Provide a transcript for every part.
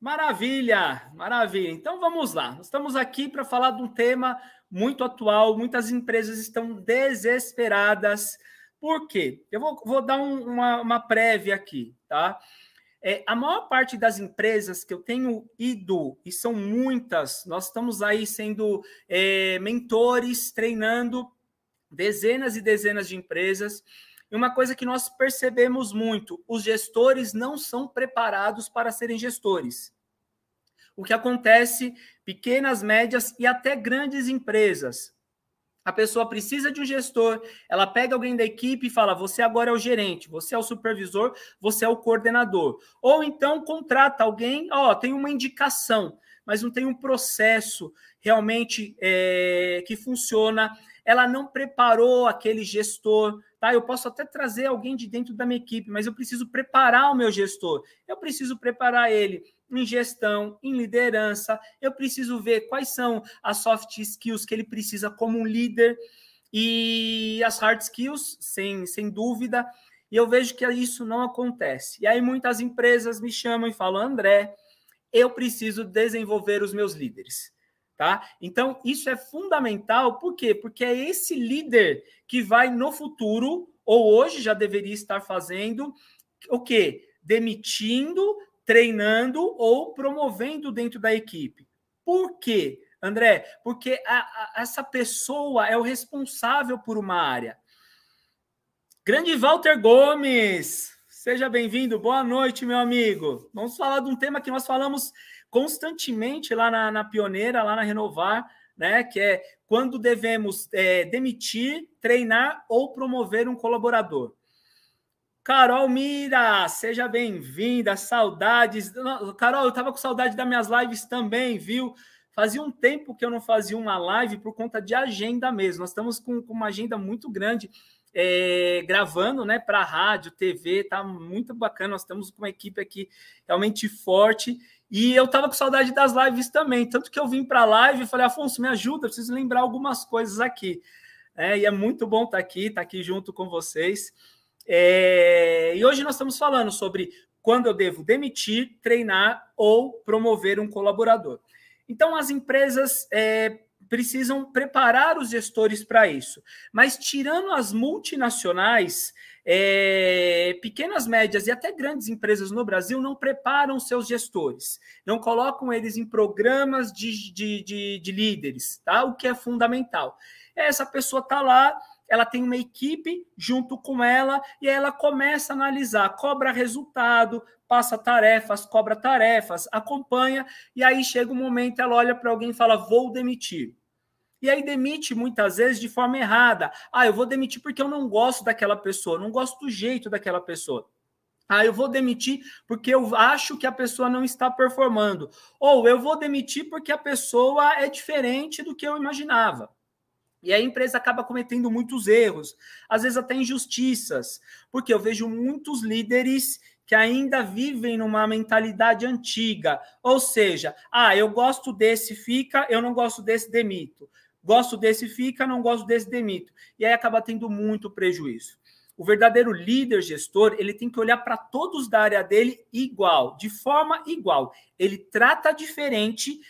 Maravilha, maravilha. Então vamos lá. Estamos aqui para falar de um tema muito atual. Muitas empresas estão desesperadas. Por quê? Eu vou, vou dar um, uma, uma prévia aqui, tá? É, a maior parte das empresas que eu tenho ido, e são muitas, nós estamos aí sendo é, mentores, treinando dezenas e dezenas de empresas. E uma coisa que nós percebemos muito: os gestores não são preparados para serem gestores. O que acontece, pequenas, médias e até grandes empresas. A pessoa precisa de um gestor, ela pega alguém da equipe e fala: você agora é o gerente, você é o supervisor, você é o coordenador. Ou então contrata alguém, ó, tem uma indicação, mas não tem um processo realmente é, que funciona. Ela não preparou aquele gestor, tá? Eu posso até trazer alguém de dentro da minha equipe, mas eu preciso preparar o meu gestor. Eu preciso preparar ele em gestão, em liderança. Eu preciso ver quais são as soft skills que ele precisa como um líder e as hard skills, sem, sem dúvida. E eu vejo que isso não acontece. E aí muitas empresas me chamam e falam: André, eu preciso desenvolver os meus líderes. Tá? Então, isso é fundamental, por quê? Porque é esse líder que vai no futuro, ou hoje já deveria estar fazendo, o quê? Demitindo, treinando ou promovendo dentro da equipe. Por quê, André? Porque a, a, essa pessoa é o responsável por uma área. Grande Walter Gomes, seja bem-vindo, boa noite, meu amigo. Vamos falar de um tema que nós falamos constantemente lá na, na Pioneira, lá na Renovar, né? Que é quando devemos é, demitir, treinar ou promover um colaborador. Carol Mira, seja bem-vinda. Saudades. Carol, eu estava com saudade das minhas lives também, viu? Fazia um tempo que eu não fazia uma live por conta de agenda mesmo. Nós estamos com, com uma agenda muito grande é, gravando né, para rádio, TV, tá muito bacana. Nós estamos com uma equipe aqui realmente forte e eu tava com saudade das lives também. Tanto que eu vim para a live e falei, Afonso, me ajuda, preciso lembrar algumas coisas aqui. É, e é muito bom estar tá aqui, estar tá aqui junto com vocês. É, e hoje nós estamos falando sobre quando eu devo demitir, treinar ou promover um colaborador. Então, as empresas é, precisam preparar os gestores para isso. Mas, tirando as multinacionais, é, pequenas, médias e até grandes empresas no Brasil não preparam seus gestores, não colocam eles em programas de, de, de, de líderes, tá? O que é fundamental. Essa pessoa está lá, ela tem uma equipe junto com ela e ela começa a analisar, cobra resultado, passa tarefas, cobra tarefas, acompanha, e aí chega um momento, ela olha para alguém e fala: vou demitir. E aí demite muitas vezes de forma errada. Ah, eu vou demitir porque eu não gosto daquela pessoa, não gosto do jeito daquela pessoa. Ah, eu vou demitir porque eu acho que a pessoa não está performando. Ou eu vou demitir porque a pessoa é diferente do que eu imaginava. E a empresa acaba cometendo muitos erros, às vezes até injustiças, porque eu vejo muitos líderes que ainda vivem numa mentalidade antiga, ou seja, ah, eu gosto desse, fica, eu não gosto desse, demito. Gosto desse, fica, não gosto desse, demito. E aí acaba tendo muito prejuízo. O verdadeiro líder gestor, ele tem que olhar para todos da área dele igual, de forma igual. Ele trata diferente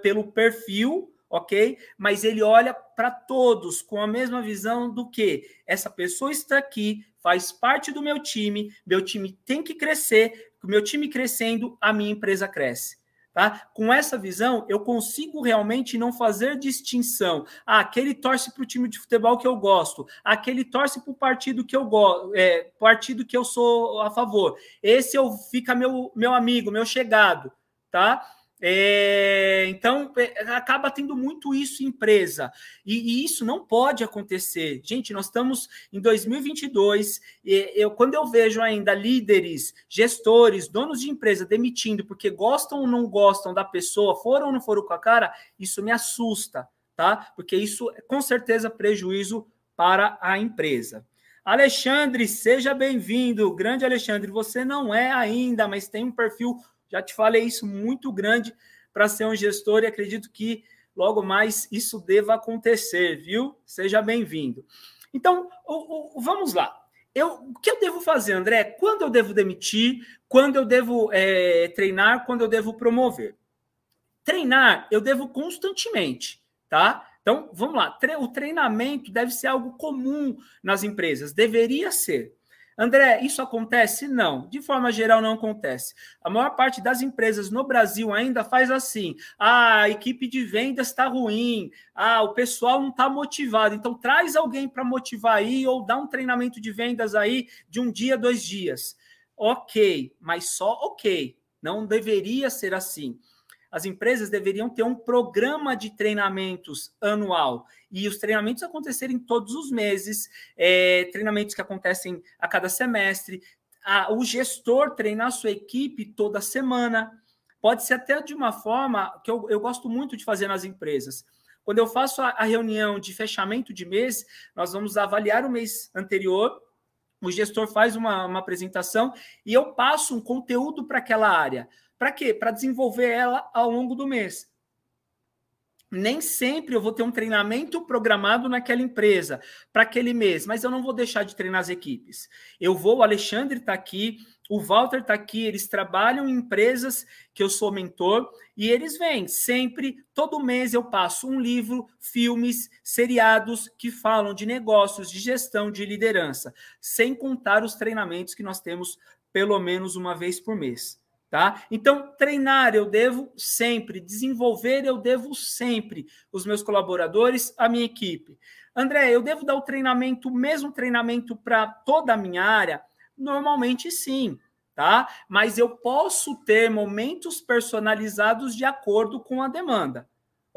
pelo perfil, ok? Mas ele olha para todos com a mesma visão do que essa pessoa está aqui, faz parte do meu time, meu time tem que crescer, meu time crescendo, a minha empresa cresce. Tá? Com essa visão, eu consigo realmente não fazer distinção. Ah, aquele torce para o time de futebol que eu gosto, aquele torce para o partido que eu gosto, é, partido que eu sou a favor. Esse eu fica meu, meu amigo, meu chegado, tá? É, então, é, acaba tendo muito isso em empresa. E, e, isso não pode acontecer. Gente, nós estamos em 2022. E eu, quando eu vejo ainda líderes, gestores, donos de empresa demitindo porque gostam ou não gostam da pessoa, foram ou não foram com a cara, isso me assusta, tá? Porque isso é com certeza prejuízo para a empresa. Alexandre, seja bem-vindo. Grande Alexandre, você não é ainda, mas tem um perfil já te falei isso muito grande para ser um gestor e acredito que logo mais isso deva acontecer, viu? Seja bem-vindo. Então, vamos lá. Eu, o que eu devo fazer, André? Quando eu devo demitir? Quando eu devo é, treinar? Quando eu devo promover? Treinar, eu devo constantemente, tá? Então, vamos lá. O treinamento deve ser algo comum nas empresas, deveria ser. André, isso acontece? Não. De forma geral, não acontece. A maior parte das empresas no Brasil ainda faz assim: ah, a equipe de vendas está ruim, ah, o pessoal não está motivado. Então, traz alguém para motivar aí ou dá um treinamento de vendas aí de um dia, dois dias. Ok, mas só ok. Não deveria ser assim as empresas deveriam ter um programa de treinamentos anual e os treinamentos acontecerem todos os meses, é, treinamentos que acontecem a cada semestre, a, o gestor treinar a sua equipe toda semana. Pode ser até de uma forma que eu, eu gosto muito de fazer nas empresas. Quando eu faço a, a reunião de fechamento de mês, nós vamos avaliar o mês anterior o gestor faz uma, uma, apresentação e eu passo um conteúdo para aquela área. Para quê? Para desenvolver ela ao longo do mês. Nem sempre eu vou ter um treinamento programado naquela empresa para aquele mês, mas eu não vou deixar de treinar as equipes. Eu vou, o Alexandre está aqui, o Walter está aqui, eles trabalham em empresas que eu sou mentor e eles vêm sempre, todo mês eu passo um livro, filmes, seriados que falam de negócios, de gestão, de liderança, sem contar os treinamentos que nós temos pelo menos uma vez por mês tá? Então, treinar eu devo sempre, desenvolver eu devo sempre os meus colaboradores, a minha equipe. André, eu devo dar o treinamento, o mesmo treinamento para toda a minha área? Normalmente sim, tá? Mas eu posso ter momentos personalizados de acordo com a demanda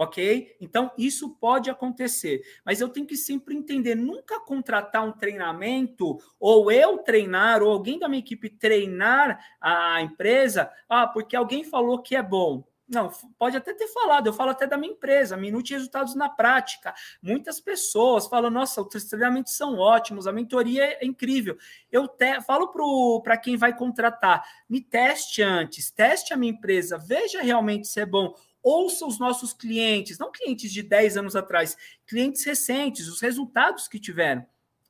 ok? Então, isso pode acontecer, mas eu tenho que sempre entender, nunca contratar um treinamento, ou eu treinar, ou alguém da minha equipe treinar a empresa, ah, porque alguém falou que é bom. Não, pode até ter falado, eu falo até da minha empresa, Minute Resultados na Prática. Muitas pessoas falam, nossa, os treinamentos são ótimos, a mentoria é incrível. Eu te, falo para quem vai contratar, me teste antes, teste a minha empresa, veja realmente se é bom ouça os nossos clientes, não clientes de 10 anos atrás, clientes recentes, os resultados que tiveram,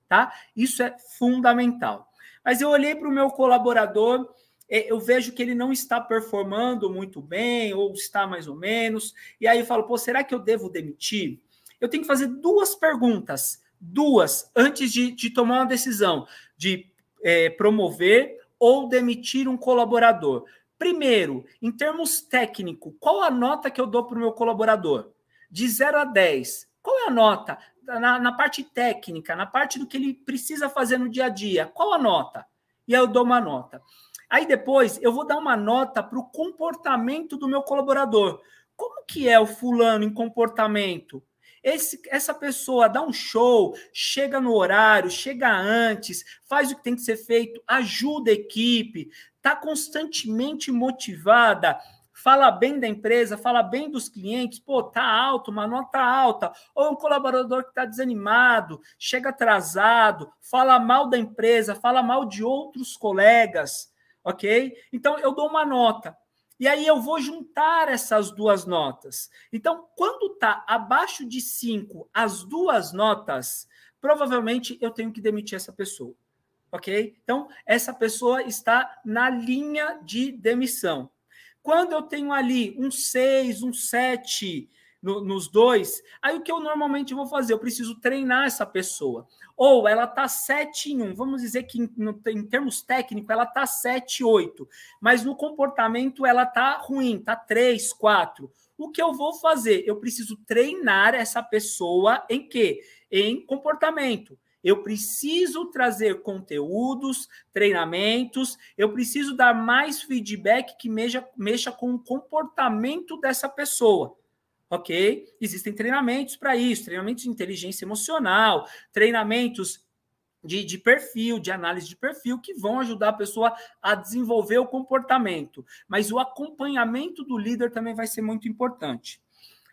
tá? Isso é fundamental. Mas eu olhei para o meu colaborador, eu vejo que ele não está performando muito bem, ou está mais ou menos, e aí eu falo, pô, será que eu devo demitir? Eu tenho que fazer duas perguntas, duas, antes de, de tomar uma decisão de é, promover ou demitir um colaborador. Primeiro, em termos técnicos, qual a nota que eu dou para o meu colaborador? De 0 a 10. Qual é a nota? Na, na, parte técnica, na parte do que ele precisa fazer no dia a dia, qual a nota? E aí eu dou uma nota. Aí depois eu vou dar uma nota para o comportamento do meu colaborador. Como que é o fulano em comportamento? Esse, essa pessoa dá um show, chega no horário, chega antes, faz o que tem que ser feito, ajuda a equipe, está constantemente motivada, fala bem da empresa, fala bem dos clientes, pô, tá alto, uma nota alta, ou um colaborador que está desanimado, chega atrasado, fala mal da empresa, fala mal de outros colegas, ok? Então eu dou uma nota. E aí eu vou juntar essas duas notas. Então, quando está abaixo de 5 as duas notas, provavelmente eu tenho que demitir essa pessoa ok? Então, essa pessoa está na linha de demissão. Quando eu tenho ali um 6, um 7 no, nos dois, aí o que eu normalmente vou fazer? Eu preciso treinar essa pessoa. Ou ela está 7 em 1, vamos dizer que em, em termos técnicos ela está 7, 8, mas no comportamento ela está ruim, está 3, 4. O que eu vou fazer? Eu preciso treinar essa pessoa em quê? Em comportamento. Eu preciso trazer conteúdos, treinamentos, eu preciso dar mais feedback que mexa, mexa com o comportamento dessa pessoa. Ok? Existem treinamentos para isso, treinamentos de inteligência emocional, treinamentos de, de, perfil, de análise de perfil, que vão ajudar a pessoa a desenvolver o comportamento. Mas o acompanhamento do líder também vai ser muito importante.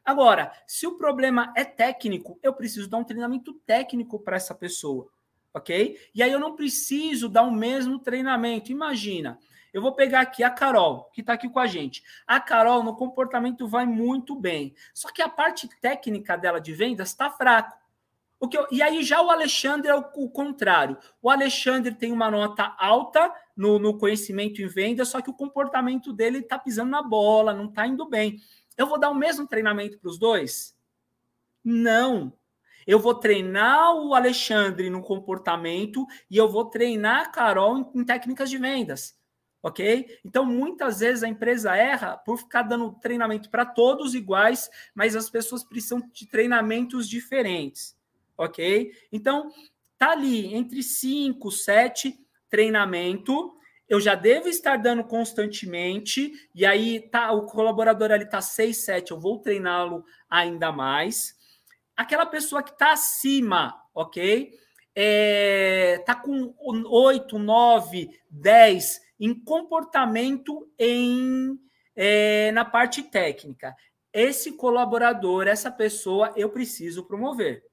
Agora, se o problema é técnico, eu preciso dar um treinamento técnico para essa pessoa, ok? E aí eu não preciso dar o mesmo treinamento. Imagina, eu vou pegar aqui a Carol, que está aqui com a gente. A Carol, no comportamento, vai muito bem. Só que a parte técnica dela de vendas está fraca. O que eu, e aí já o Alexandre é o, o, contrário. O Alexandre tem uma nota alta no, no conhecimento em venda, só que o comportamento dele está pisando na bola, não está indo bem. Eu vou dar o mesmo treinamento para os dois? Não. Eu vou treinar o Alexandre no comportamento e eu vou treinar a Carol em, em técnicas de vendas. Ok? Então, muitas vezes a empresa erra por ficar dando treinamento para todos iguais, mas as pessoas precisam de treinamentos diferentes ok? Então, tá ali entre 5, 7 treinamento, eu já devo estar dando constantemente, e aí tá o colaborador ali tá 6, 7, eu vou treiná-lo ainda mais. Aquela pessoa que está acima, ok? É, tá com 8, 9, 10 em comportamento em é, na parte técnica. Esse colaborador, essa pessoa, eu preciso promover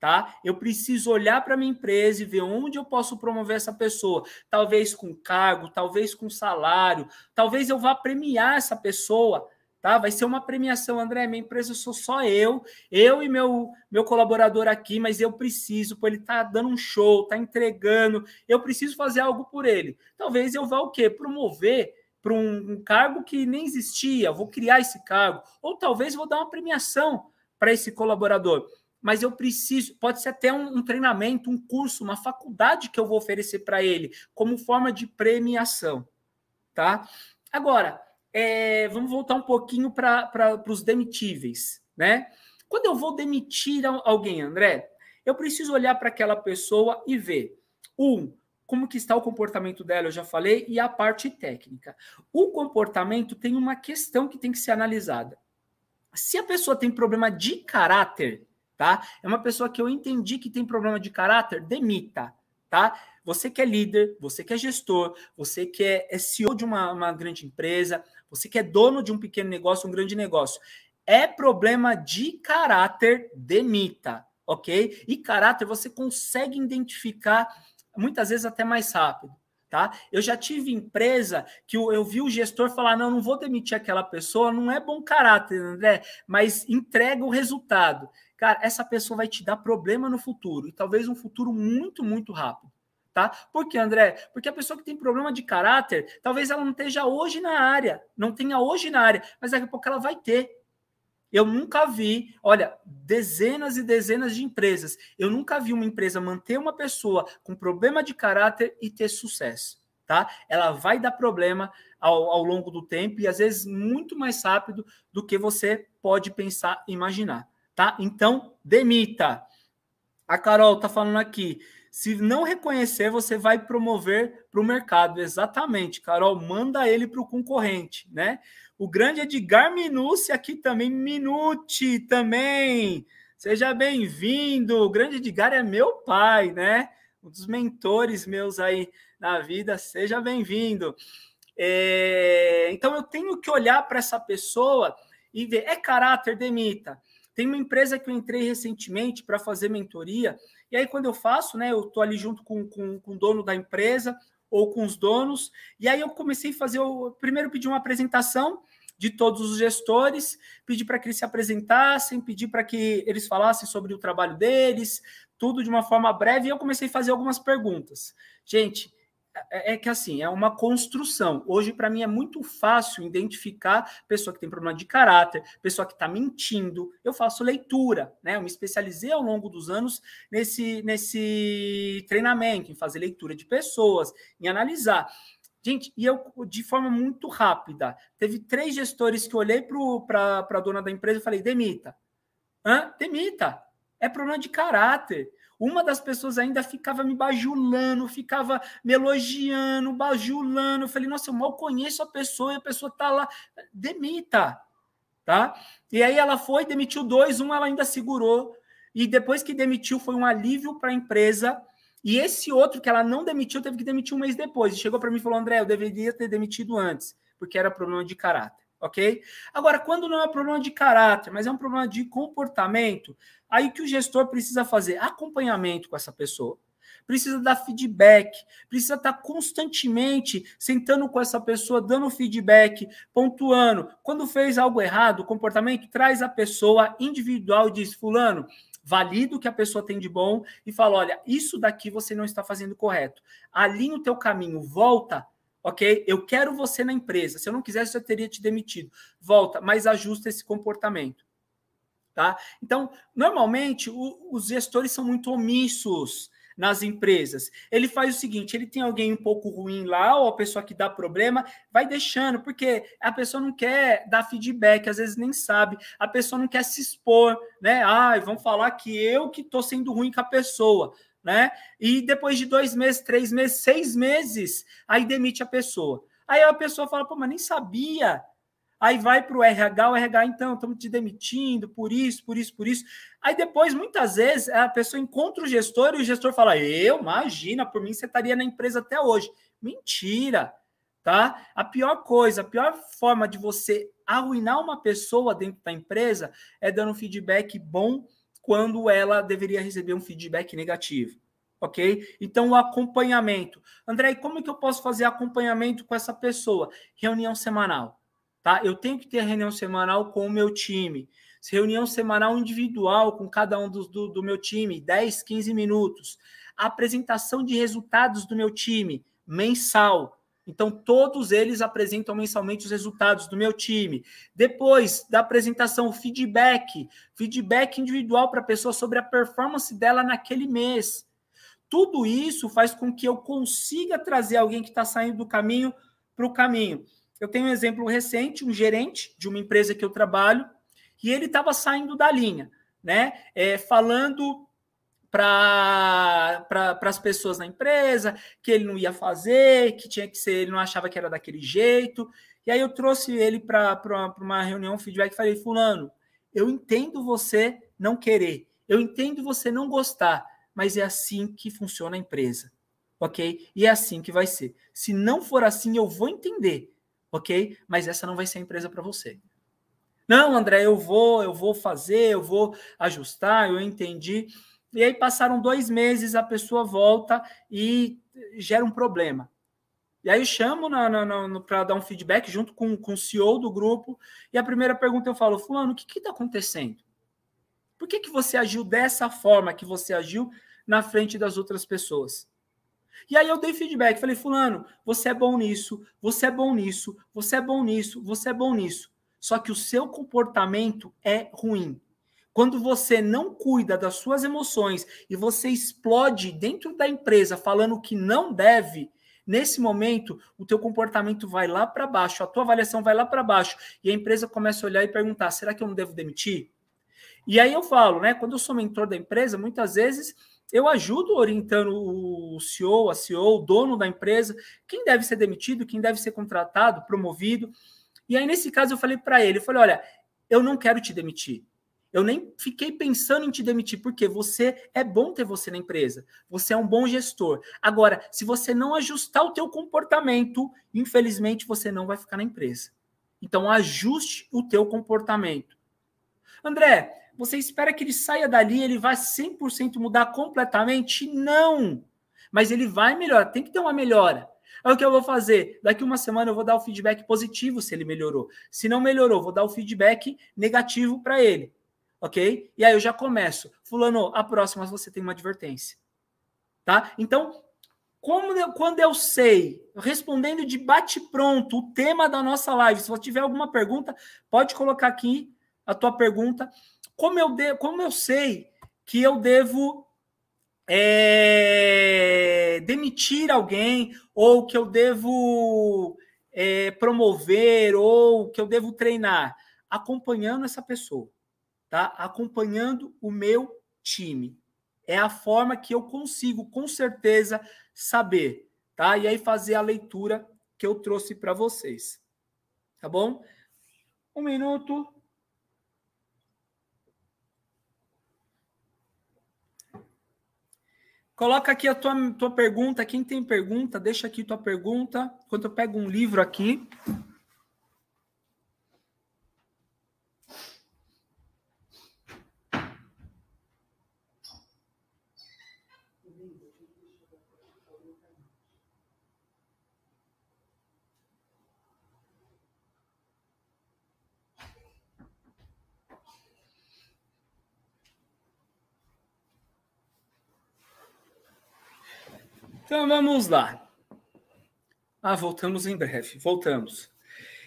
tá? Eu preciso olhar para minha empresa e ver onde eu posso promover essa pessoa, talvez com cargo, talvez com salário, talvez eu vá premiar essa pessoa, tá? Vai ser uma premiação, André, minha empresa sou só eu, eu e meu meu colaborador aqui, mas eu preciso, pô, ele tá dando um show, tá entregando, eu preciso fazer algo por ele. Talvez eu vá o quê? Promover para um, um cargo que nem existia, vou criar esse cargo, ou talvez vou dar uma premiação para esse colaborador mas eu preciso, pode ser até um, um, treinamento, um curso, uma faculdade que eu vou oferecer para ele, como forma de premiação, tá? Agora, é, vamos voltar um pouquinho para os demitíveis, né? Quando eu vou demitir alguém, André, eu preciso olhar para aquela pessoa e ver, um, como que está o comportamento dela, eu já falei, e a parte técnica. O comportamento tem uma questão que tem que ser analisada. Se a pessoa tem problema de caráter, tá? É uma pessoa que eu entendi que tem problema de caráter, demita, tá? Você que é líder, você que é gestor, você que é, CEO de uma, uma grande empresa, você que é dono de um pequeno negócio, um grande negócio. É problema de caráter, demita, ok? E caráter você consegue identificar muitas vezes até mais rápido. Tá? Eu já tive empresa que eu, eu, vi o gestor falar: não, não vou demitir aquela pessoa, não é bom caráter, André, mas entrega o resultado cara, essa pessoa vai te dar problema no futuro, e talvez um futuro muito, muito rápido. Tá? Por que, André? Porque a pessoa que tem problema de caráter, talvez ela não esteja hoje na área, não tenha hoje na área, mas daqui a pouco ela vai ter. Eu nunca vi, olha, dezenas e dezenas de empresas. Eu nunca vi uma empresa manter uma pessoa com problema de caráter e ter sucesso, tá? Ela vai dar problema ao, ao longo do tempo e às vezes muito mais rápido do que você pode pensar e imaginar tá? Então, demita. A Carol tá falando aqui. Se não reconhecer, você vai promover para o mercado. Exatamente, Carol, manda ele para o concorrente, né? O grande Edgar Minucci aqui também, Minute também. Seja bem-vindo. O grande Edgar é meu pai, né? Um dos mentores meus aí na vida. Seja bem-vindo. É... Então eu tenho que olhar para essa pessoa e ver, é caráter, demita. Tem uma empresa que eu entrei recentemente para fazer mentoria, e aí quando eu faço, né, eu estou ali junto com, com, com o dono da empresa ou com os donos, e aí eu comecei a fazer, o primeiro pedi uma apresentação de todos os gestores, pedi para que eles se apresentassem, pedi para que eles falassem sobre o trabalho deles, tudo de uma forma breve, e eu comecei a fazer algumas perguntas. Gente, é que assim, é uma construção. Hoje, para mim, é muito fácil identificar pessoa que tem problema de caráter, pessoa que está mentindo. Eu faço leitura, né? Eu me especializei ao longo dos anos nesse, nesse treinamento, em fazer leitura de pessoas, em analisar. Gente, e eu, de forma muito rápida, teve três gestores que eu olhei para a dona da empresa e falei: demita. Hã? Demita. É problema de caráter. Uma das pessoas ainda ficava me bajulando, ficava me elogiando, bajulando. Eu falei, nossa, eu mal conheço a pessoa e a pessoa tá lá. Demita, tá? E aí ela foi, demitiu dois, um ela ainda segurou. E depois que demitiu, foi um alívio para a empresa. E esse outro que ela não demitiu, teve que demitir um mês depois. E chegou para mim e falou: André, eu deveria ter demitido antes, porque era problema de caráter ok? Agora, quando não é problema de caráter, mas é um problema de comportamento, aí que o gestor precisa fazer acompanhamento com essa pessoa, precisa dar feedback, precisa estar constantemente sentando com essa pessoa, dando feedback, pontuando. Quando fez algo errado, o comportamento, traz a pessoa individual e diz: Fulano, valido o que a pessoa tem de bom e falo: olha, isso daqui você não está fazendo correto. Alinha o teu caminho, volta, ok? Eu quero você na empresa. Se eu não quisesse, eu teria te demitido. Volta, mas ajusta esse comportamento. Tá? Então, normalmente, o, os gestores são muito omissos nas empresas. Ele faz o seguinte: ele tem alguém um pouco ruim lá, ou a pessoa que dá problema, vai deixando, porque a pessoa não quer dar feedback, às vezes nem sabe, a pessoa não quer se expor, né? Ai, vão falar que eu que estou sendo ruim com a pessoa. Né? E depois de dois meses, três meses, seis meses, aí demite a pessoa. Aí a pessoa fala, pô, mas nem sabia Aí vai para o RH, o RH, então, estamos te demitindo por isso, por isso, por isso. Aí depois, muitas vezes, a pessoa encontra o gestor e o gestor fala: Eu, imagina, por mim você estaria na empresa até hoje. Mentira, tá? A pior coisa, a pior forma de você arruinar uma pessoa dentro da empresa é dando um feedback bom quando ela deveria receber um feedback negativo. Ok? Então, o acompanhamento. André, como é que eu posso fazer acompanhamento com essa pessoa? Reunião semanal Tá? Eu tenho que ter reunião semanal com o meu time. Reunião semanal individual com cada um do, do, do meu time, 10, 15 minutos. apresentação de resultados do meu time, mensal. Então, todos eles apresentam mensalmente os resultados do meu time. Depois da apresentação, feedback. Feedback individual para a pessoa sobre a performance dela naquele mês. Tudo isso faz com que eu consiga trazer alguém que está saindo do caminho para o caminho. Eu tenho um exemplo recente, um gerente de uma empresa que eu trabalho, e ele estava saindo da linha, né? É, falando para pra, as pessoas na empresa que ele não ia fazer, que tinha que ser, ele não achava que era daquele jeito. E aí eu trouxe ele para uma reunião, feedback, e falei, fulano, eu entendo você não querer, eu entendo você não gostar, mas é assim que funciona a empresa, ok? E é assim que vai ser. Se não for assim, eu vou entender, ok? Mas essa não vai ser a empresa para você. Não, André, eu vou, eu vou fazer, eu vou ajustar, eu entendi. E aí passaram dois meses, a pessoa volta e gera um problema. E aí eu chamo para dar um feedback junto com, com o CEO do grupo. E a primeira pergunta eu falo, fulano, o que está acontecendo? Por que, que você agiu dessa forma que você agiu na frente das outras pessoas? E aí eu dei feedback, falei, fulano, você é bom nisso, você é bom nisso, você é bom nisso, você é bom nisso. Só que o seu comportamento é ruim. Quando você não cuida das suas emoções e você explode dentro da empresa falando que não deve, nesse momento o teu comportamento vai lá para baixo, a tua avaliação vai lá para baixo e a empresa começa a olhar e perguntar: será que eu não devo demitir? E aí eu falo, né? Quando eu sou mentor da empresa, muitas vezes eu ajudo orientando o CEO, a CEO, o dono da empresa, quem deve ser demitido, quem deve ser contratado, promovido. E aí, nesse caso, eu falei para ele: eu falei, olha, eu não quero te demitir. Eu nem fiquei pensando em te demitir, porque você é bom ter você na empresa. Você é um bom gestor. Agora, se você não ajustar o teu comportamento, infelizmente você não vai ficar na empresa. Então, ajuste o teu comportamento. André, você espera que ele saia dali, ele vai 100% mudar completamente? Não! Mas ele vai melhorar, tem que ter uma melhora. Aí o que eu vou fazer? Daqui uma semana eu vou dar o feedback positivo se ele melhorou. Se não melhorou, vou dar o feedback negativo para ele. Ok? E aí eu já começo. Fulano, a próxima você tem uma advertência. Tá? Então, como eu, quando eu sei, respondendo de bate-pronto o tema da nossa live, se você tiver alguma pergunta, pode colocar aqui a tua pergunta como eu, de, como eu sei que eu devo é, demitir alguém, ou que eu devo é, promover, ou que eu devo treinar? Acompanhando essa pessoa, tá? Acompanhando o meu time. É a forma que eu consigo, com certeza, saber, tá? E aí fazer a leitura que eu trouxe para vocês. Tá bom? Um minuto. Coloca aqui a tua, tua pergunta. Quem tem pergunta, deixa aqui tua pergunta. Enquanto eu pego um livro aqui. Então vamos lá. Ah, voltamos em breve. Voltamos.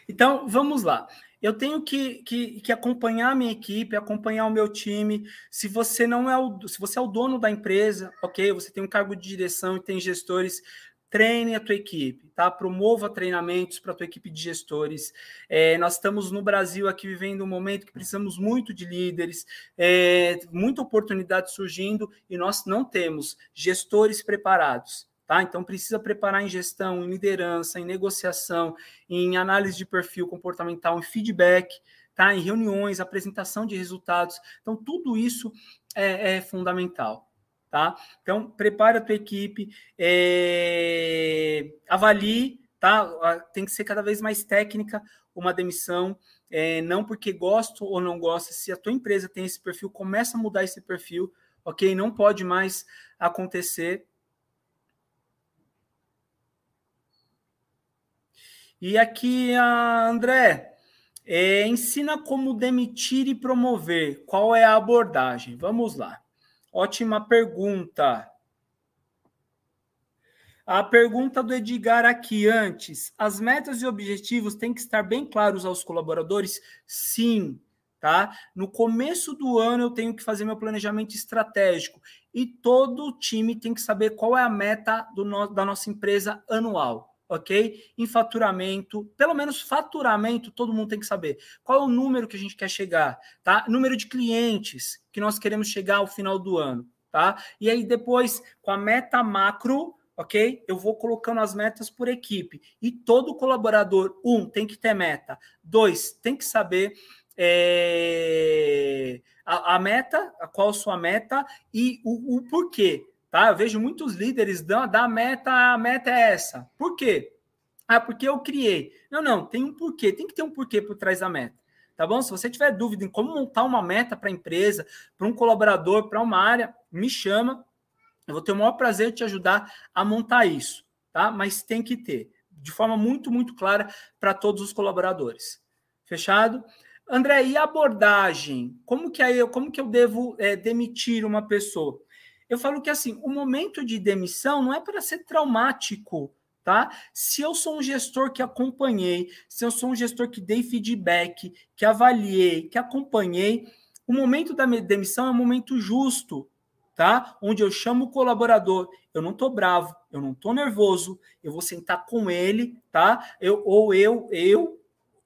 Então vamos lá. Eu tenho que, que, que, acompanhar a minha equipe, acompanhar o meu time. Se você não é o, se você é o dono da empresa, ok, você tem um cargo de direção e tem gestores, treine a tua equipe, tá? Promova treinamentos para a tua equipe de gestores. É, nós estamos no Brasil aqui vivendo um momento que precisamos muito de líderes, é, muita oportunidade surgindo e nós não temos gestores preparados. Tá? Então, precisa preparar em gestão, em liderança, em negociação, em análise de perfil comportamental, em feedback, tá? em reuniões, apresentação de resultados. Então, tudo isso é, é fundamental. Tá? Então, prepare a tua equipe, é, avalie, tá? Tem que ser cada vez mais técnica uma demissão, é, não porque gosto ou não gosta. Se a tua empresa tem esse perfil, começa a mudar esse perfil, ok? Não pode mais acontecer E aqui, a André, é, ensina como demitir e promover. Qual é a abordagem? Vamos lá. Ótima pergunta. A pergunta do Edgar aqui antes. As metas e objetivos têm que estar bem claros aos colaboradores? Sim, tá? No começo do ano eu tenho que fazer meu planejamento estratégico e todo o time tem que saber qual é a meta no, da nossa empresa anual ok? Em faturamento, pelo menos faturamento, todo mundo tem que saber. Qual é o número que a gente quer chegar, tá? Número de clientes que nós queremos chegar ao final do ano, tá? E aí depois, com a meta macro, ok? Eu vou colocando as metas por equipe. E todo colaborador, um, tem que ter meta. Dois, tem que saber é, a, a, meta, a qual sua meta e o, o porquê. Tá? Eu vejo muitos líderes da, da meta, a meta é essa. Por quê? Ah, porque eu criei. Não, não, tem um porquê, tem que ter um porquê por trás da meta. Tá bom? Se você tiver dúvida em como montar uma meta para a empresa, para um colaborador, para uma área, me chama. Eu vou ter o maior prazer de te ajudar a montar isso, tá? Mas tem que ter, de forma muito, muito clara para todos os colaboradores. Fechado? André, e abordagem? Como que, aí, como que eu devo é, demitir uma pessoa? Eu falo que assim, o momento de demissão não é para ser traumático, tá? Se eu sou um gestor que acompanhei, se eu sou um gestor que dei feedback, que avaliei, que acompanhei, o momento da demissão é um momento justo, tá? Onde eu chamo o colaborador, eu não tô bravo, eu não tô nervoso, eu vou sentar com ele, tá? Eu ou eu, eu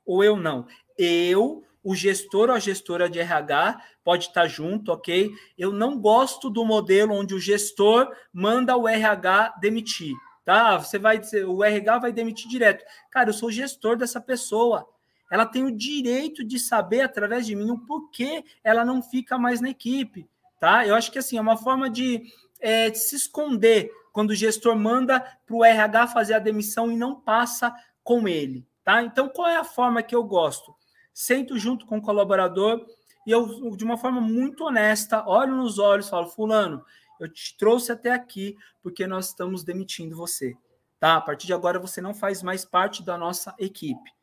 ou eu não. Eu o gestor ou a gestora de RH pode estar junto, ok? Eu não gosto do modelo onde o gestor manda o RH demitir, tá? Você vai dizer, o RH vai demitir direto. Cara, eu sou gestor dessa pessoa. Ela tem o direito de saber através de mim o porquê ela não fica mais na equipe, tá? Eu acho que assim é uma forma de, é, de se esconder quando o gestor manda para o RH fazer a demissão e não passa com ele, tá? Então, qual é a forma que eu gosto? Sento junto com o colaborador e eu, de uma forma muito honesta, olho nos olhos falo: Fulano, eu te trouxe até aqui porque nós estamos demitindo você. Tá? A partir de agora você não faz mais parte da nossa equipe.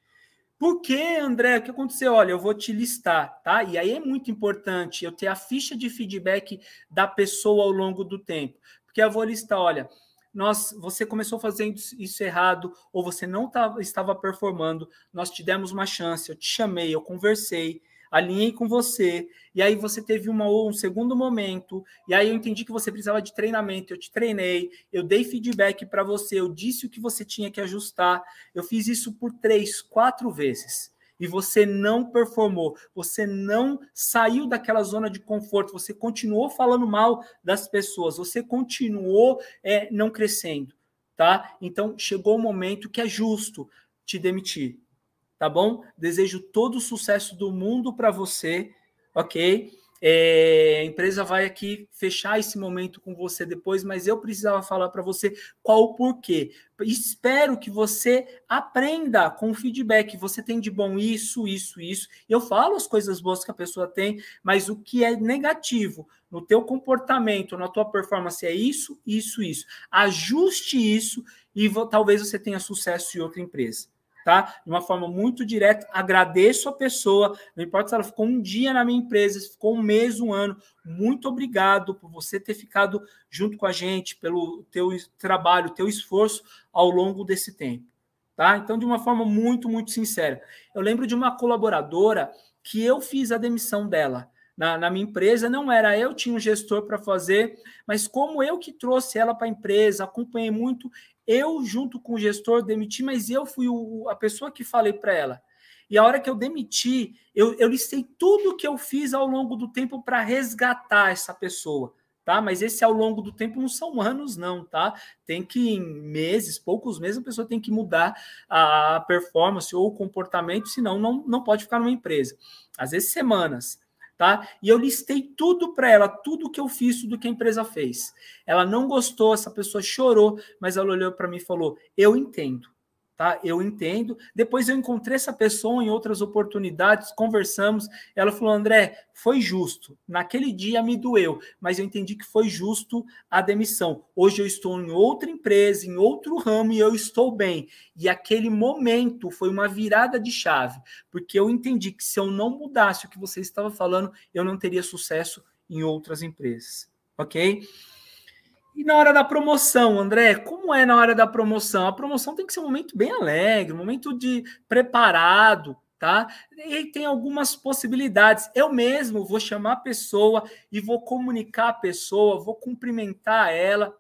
Por que, André? O que aconteceu? Olha, eu vou te listar, tá? E aí é muito importante eu ter a ficha de feedback da pessoa ao longo do tempo. Porque eu vou listar, olha, nós, você começou fazendo isso errado ou você não tava, estava performando, nós te demos uma chance, eu te chamei, eu conversei, alinhei com você, e aí você teve uma, um segundo momento, e aí eu entendi que você precisava de treinamento, eu te treinei, eu dei feedback para você, eu disse o que você tinha que ajustar, eu fiz isso por três, quatro vezes e você não performou, você não saiu daquela zona de conforto, você continuou falando mal das pessoas, você continuou é, não crescendo, tá? Então chegou o momento que é justo te demitir, tá bom? Desejo todo o sucesso do mundo para você, ok? É, a empresa vai aqui fechar esse momento com você depois, mas eu precisava falar para você qual o porquê. Espero que você aprenda com o feedback. Você tem de bom isso, isso, isso. Eu falo as coisas boas que a pessoa tem, mas o que é negativo no teu comportamento, na tua performance é isso, isso, isso. Ajuste isso e talvez você tenha sucesso em outra empresa. Tá? De uma forma muito direta, agradeço a pessoa, não importa se ela ficou um dia na minha empresa, se ficou um mês, um ano, muito obrigado por você ter ficado junto com a gente, pelo teu trabalho, teu esforço ao longo desse tempo, tá? Então, de uma forma muito, muito sincera. Eu lembro de uma colaboradora que eu fiz a demissão dela, na, na, minha empresa, não era eu, tinha um gestor para fazer, mas como eu que trouxe ela para a empresa, acompanhei muito, eu, junto com o gestor, demiti, mas eu fui o, a pessoa que falei para ela. E a hora que eu demiti, eu, eu listei tudo que eu fiz ao longo do tempo para resgatar essa pessoa, tá? Mas esse ao longo do tempo não são anos, não, tá? Tem que, em meses, poucos meses, a pessoa tem que mudar a performance ou o comportamento, senão não, não pode ficar numa empresa. Às vezes, semanas tá? E eu listei tudo para ela, tudo que eu fiz, tudo que a empresa fez. Ela não gostou, essa pessoa chorou, mas ela olhou para mim e falou: "Eu entendo" tá? Eu entendo. Depois eu encontrei essa pessoa em outras oportunidades, conversamos. Ela falou: André, foi justo. Naquele dia me doeu, mas eu entendi que foi justo a demissão. Hoje eu estou em outra empresa, em outro ramo e eu estou bem. E aquele momento foi uma virada de chave, porque eu entendi que se eu não mudasse o que você estava falando, eu não teria sucesso em outras empresas. Ok? E na hora da promoção, André, como é na hora da promoção? A promoção tem que ser um momento bem alegre, um momento de preparado, tá? E tem algumas possibilidades. Eu mesmo vou chamar a pessoa e vou comunicar a pessoa, vou cumprimentar ela.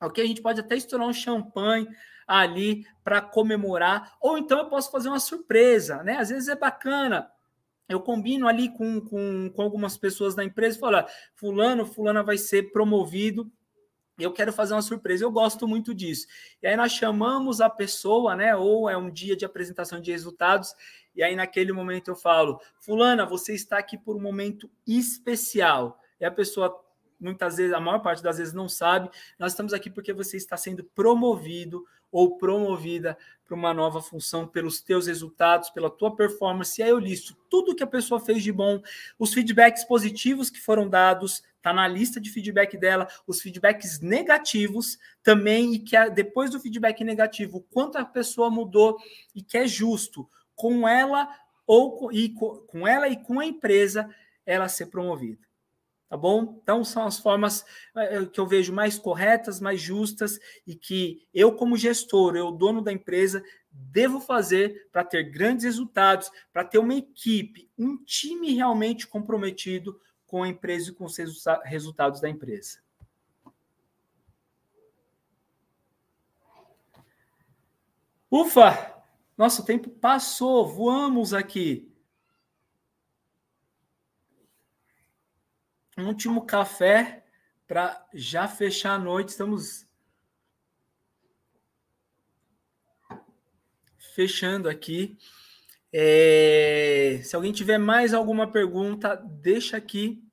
Ok? A gente pode até estourar um champanhe ali para comemorar, ou então eu posso fazer uma surpresa, né? Às vezes é bacana. Eu combino ali com, com, com algumas pessoas da empresa e falo: Fulano, Fulana vai ser promovido eu quero fazer uma surpresa, eu gosto muito disso. E aí nós chamamos a pessoa, né? Ou é um dia de apresentação de resultados, e aí naquele momento eu falo: Fulana, você está aqui por um momento especial. E a pessoa, muitas vezes, a maior parte das vezes não sabe, nós estamos aqui porque você está sendo promovido ou promovida para uma nova função pelos teus resultados, pela tua performance. E aí eu listo tudo que a pessoa fez de bom, os feedbacks positivos que foram dados, tá na lista de feedback dela, os feedbacks negativos também, e que depois do feedback negativo, quanto a pessoa mudou e que é justo com ela ou com, e, com ela e com a empresa ela ser promovida tá bom? Então são as formas eh, que eu vejo mais corretas, mais justas e que eu como gestor, eu dono da empresa, devo fazer para ter grandes resultados, para ter uma equipe, um time realmente comprometido com a empresa e com os resultados da empresa. Ufa! Nosso tempo passou, voamos aqui. último café para já fechar a noite. Estamos fechando aqui. É, se alguém tiver mais alguma pergunta, deixa aqui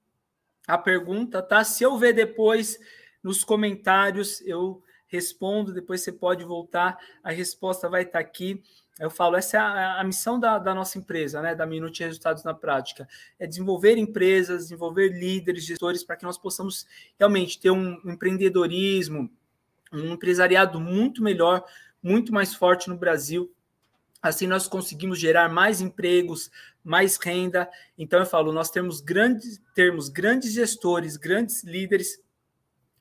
a pergunta, tá? Se eu ver depois nos comentários, eu respondo. Depois você pode voltar, a resposta vai estar aqui. Eu falo, essa é a, a missão da, da, nossa empresa, né, da Minute Resultados na Prática, é desenvolver empresas, desenvolver líderes, gestores, para que nós possamos realmente ter um empreendedorismo, um empresariado muito melhor, muito mais forte no Brasil. Assim nós conseguimos gerar mais empregos, mais renda. Então eu falo, nós temos grandes, termos grandes gestores, grandes líderes,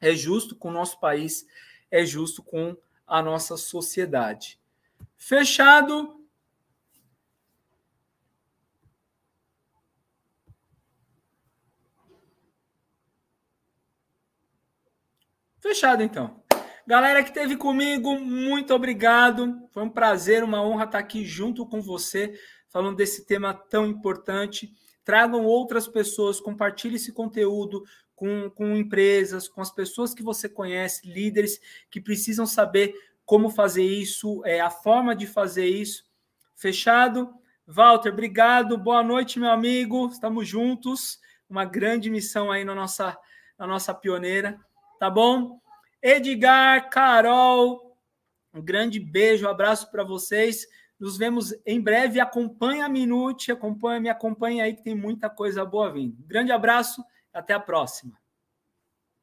é justo com o nosso país, é justo com a nossa sociedade. Fechado. Fechado, então. Galera que esteve comigo, muito obrigado. Foi um prazer, uma honra estar aqui junto com você, falando desse tema tão importante. Tragam outras pessoas, compartilhe esse conteúdo com, com empresas, com as pessoas que você conhece, líderes que precisam saber como fazer isso, é, a forma de fazer isso. Fechado? Walter, obrigado. Boa noite, meu amigo. Estamos juntos. Uma grande missão aí na nossa, na nossa pioneira. Tá bom? Edgar, Carol, um grande beijo, um abraço para vocês. Nos vemos em breve. Acompanha a Minute, acompanha, me acompanha aí que tem muita coisa boa vindo. Grande abraço, até a próxima.